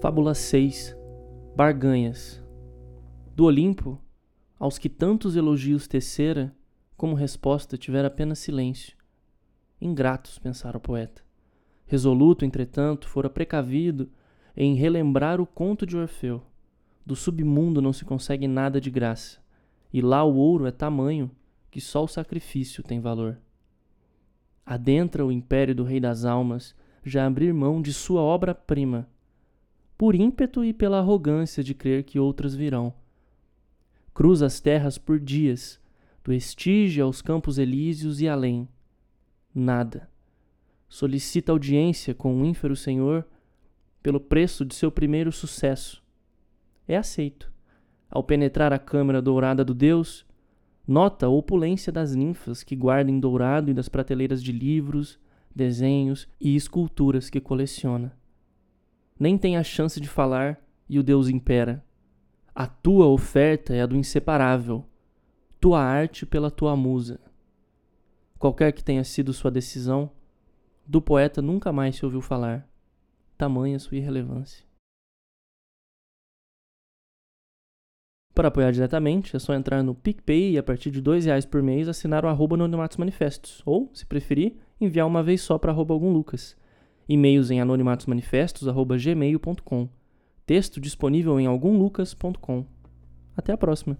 Fábula 6 Barganhas Do Olimpo, aos que tantos elogios tecera, como resposta tivera apenas silêncio. Ingratos, pensara o poeta. Resoluto, entretanto, fora precavido em relembrar o conto de Orfeu. Do submundo não se consegue nada de graça, e lá o ouro é tamanho que só o sacrifício tem valor. Adentra o império do Rei das Almas já abrir mão de sua obra-prima por ímpeto e pela arrogância de crer que outras virão. Cruza as terras por dias, do estígio aos campos elíseos e além. Nada. Solicita audiência com o ínfero senhor pelo preço de seu primeiro sucesso. É aceito. Ao penetrar a câmara dourada do Deus, nota a opulência das ninfas que guarda em dourado e das prateleiras de livros, desenhos e esculturas que coleciona nem tem a chance de falar e o Deus impera. A tua oferta é a do inseparável, tua arte pela tua musa. Qualquer que tenha sido sua decisão, do poeta nunca mais se ouviu falar, tamanha sua irrelevância. Para apoiar diretamente, é só entrar no PicPay e a partir de R$ reais por mês assinar o arroba Manifestos, ou, se preferir, enviar uma vez só para arroba algum Lucas. E-mails em anonimatosmanifestos.gmail.com. Texto disponível em algumlucas.com. Até a próxima.